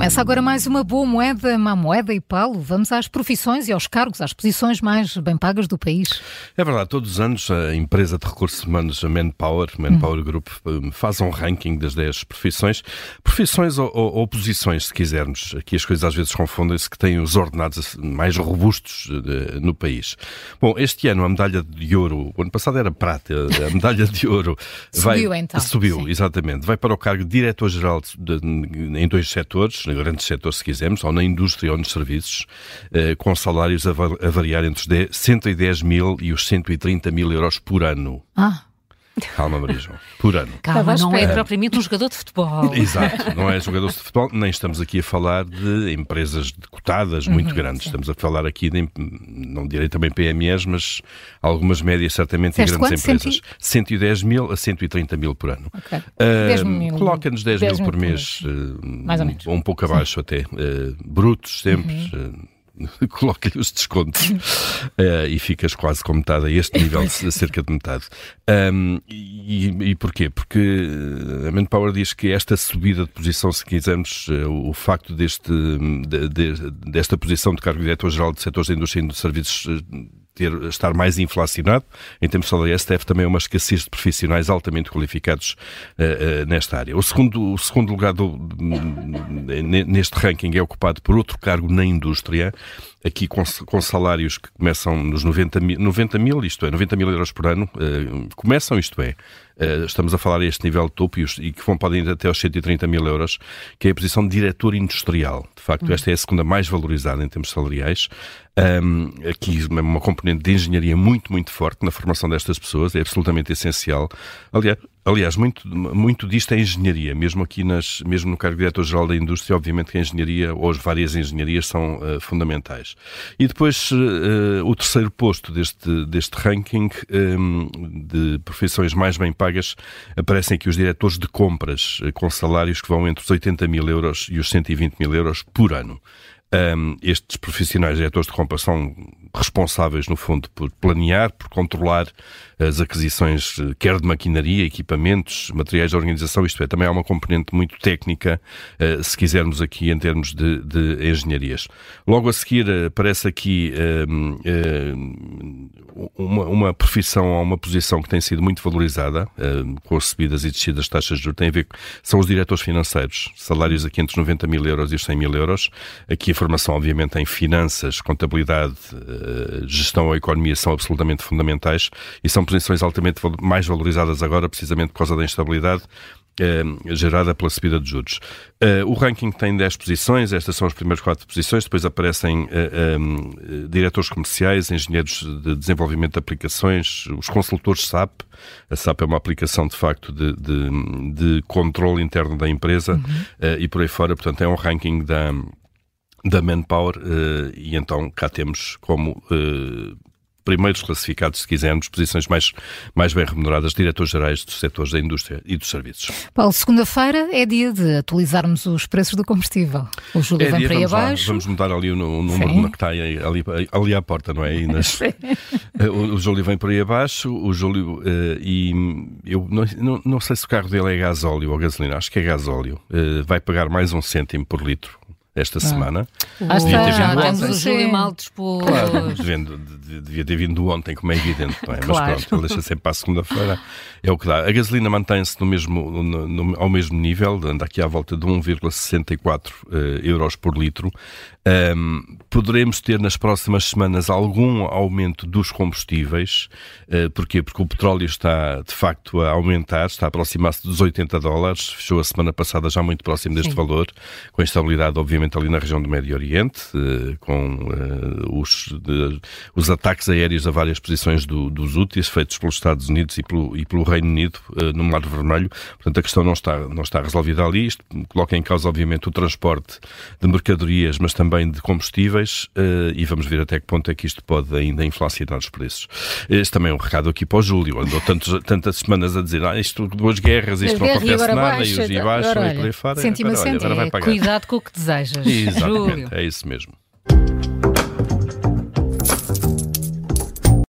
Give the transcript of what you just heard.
Começa agora mais uma boa moeda, má moeda e palo. Vamos às profissões e aos cargos, às posições mais bem pagas do país. É verdade, todos os anos a empresa de recursos humanos, a Manpower, Manpower hum. Group, faz um ranking das 10 profissões. Profissões ou, ou, ou, posições, se quisermos. Aqui as coisas às vezes confundem-se, que têm os ordenados mais robustos uh, no país. Bom, este ano a medalha de ouro, o ano passado era prata, a medalha de ouro subiu então. Subiu, sim. exatamente. Vai para o cargo de diretor-geral em dois setores, no grande setor, se quisermos, ou na indústria ou nos serviços, eh, com salários a, variar entre os 110 mil e os 130 mil euros por ano. Ah. Calma, Maria João. Por ano. Calma, não é propriamente um jogador de futebol. Exato, não é jogador de futebol, nem estamos aqui a falar de empresas cotadas muito uhum, grandes. Sim. Estamos a falar aqui de, não direi também PMEs, mas algumas médias certamente em grandes empresas. 110 mil a 130 mil por ano. Okay. Uh. Coloca-nos 10, 10 mil, por mês, mês. Uh, mais ou menos. Um pouco abaixo sim. até. Uh, brutos sempre. Uhum coloca-lhe os descontos uh, e ficas quase com metade, a este nível, cerca de metade. Um, e, e porquê? Porque a Manpower diz que esta subida de posição, se quisermos, uh, o facto deste, de, de, desta posição de cargo diretor-geral de setores da indústria e de serviços ter, estar mais inflacionado. Em termos salariais, deve também a uma escassez de profissionais altamente qualificados uh, uh, nesta área. O segundo, o segundo lugar do, neste ranking é ocupado por outro cargo na indústria, aqui com, com salários que começam nos 90 mil, 90 mil, isto é, 90 mil euros por ano, uh, começam, isto é, uh, estamos a falar a este nível de topo e, os, e que vão, podem ir até aos 130 mil euros, que é a posição de diretor industrial. De facto, uhum. esta é a segunda mais valorizada em termos salariais. Um, aqui uma componente de engenharia muito, muito forte na formação destas pessoas, é absolutamente essencial. Aliás, aliás muito, muito disto é engenharia, mesmo aqui nas, mesmo no cargo de diretor-geral da indústria, obviamente que a engenharia ou as várias engenharias são uh, fundamentais. E depois uh, o terceiro posto deste, deste ranking um, de profissões mais bem pagas aparecem aqui os diretores de compras, uh, com salários que vão entre os 80 mil euros e os 120 mil euros por ano. Um, estes profissionais diretores de compra são responsáveis, no fundo, por planear, por controlar as aquisições, quer de maquinaria, equipamentos, materiais de organização, isto é, também há uma componente muito técnica, uh, se quisermos aqui em termos de, de engenharias. Logo a seguir uh, aparece aqui uma, uma profissão ou uma posição que tem sido muito valorizada, com as subidas e descidas das taxas de juros, tem a ver com, são os diretores financeiros, salários aqui entre os 90 mil euros e os 100 mil euros, aqui formação, obviamente, em finanças, contabilidade, eh, gestão ou economia são absolutamente fundamentais e são posições altamente mais valorizadas agora, precisamente por causa da instabilidade eh, gerada pela subida de juros. Uh, o ranking tem 10 posições, estas são as primeiras quatro posições, depois aparecem diretores comerciais, engenheiros de desenvolvimento de aplicações, os consultores SAP. A SAP é uma aplicação, de facto, de, de, de controle interno da empresa uhum. e por aí fora. Portanto, é um ranking da, da Manpower uh, e então cá temos como uh, primeiros classificados, se quisermos, posições mais, mais bem remuneradas, diretores-gerais dos setores da indústria e dos serviços. Paulo, segunda-feira é dia de atualizarmos os preços do combustível. O Júlio é vem dia, para aí abaixo. Lá, vamos mudar ali o, o número que está aí, ali, ali à porta, não é? Nas, eh, o, o Júlio vem por aí abaixo, o Júlio, uh, e eu não, não, não, sei se o carro dele é gasóleo ou gasolina, acho que é gasóleo. Uh, vai pagar mais um cêntimo por litro esta ah. semana. Ah, devia ter vindo ontem. o Júlio mal disposto. Claro, devia ter vindo ontem, como é evidente, não é? Claro. Mas pronto, ele deixa sempre para a segunda-feira, é o que dá. A gasolina mantém-se no mesmo, no, no, ao mesmo nível, anda aqui à volta de 1,64 uh, eh, euros por litro. Um, poderemos ter nas próximas semanas algum aumento dos combustíveis. Uh, porquê? Porque o petróleo está, de facto, a aumentar, está a aproximar-se dos 80 dólares, fechou a semana passada já muito próximo deste Sim. valor, com a estabilidade, obviamente, ali na região do Médio Oriente, uh, com uh, os, de, os ataques aéreos a várias posições do, dos úteis feitos pelos Estados Unidos e pelo, e pelo Reino Unido no Mar Vermelho. Portanto, a questão não está, não está resolvida ali. Isto coloca em causa, obviamente, o transporte de mercadorias, mas também de combustíveis e vamos ver até que ponto é que isto pode ainda inflacionar os preços. Este também é um recado aqui para o Júlio, andou tantos, tantas semanas a dizer ah, isto duas guerras, isto não acontece nada baixa, e os e baixam e por aí fora. Agora, olha, agora vai pagar. Cuidado com o que cervejas. Exatamente, Júlio. é isso mesmo.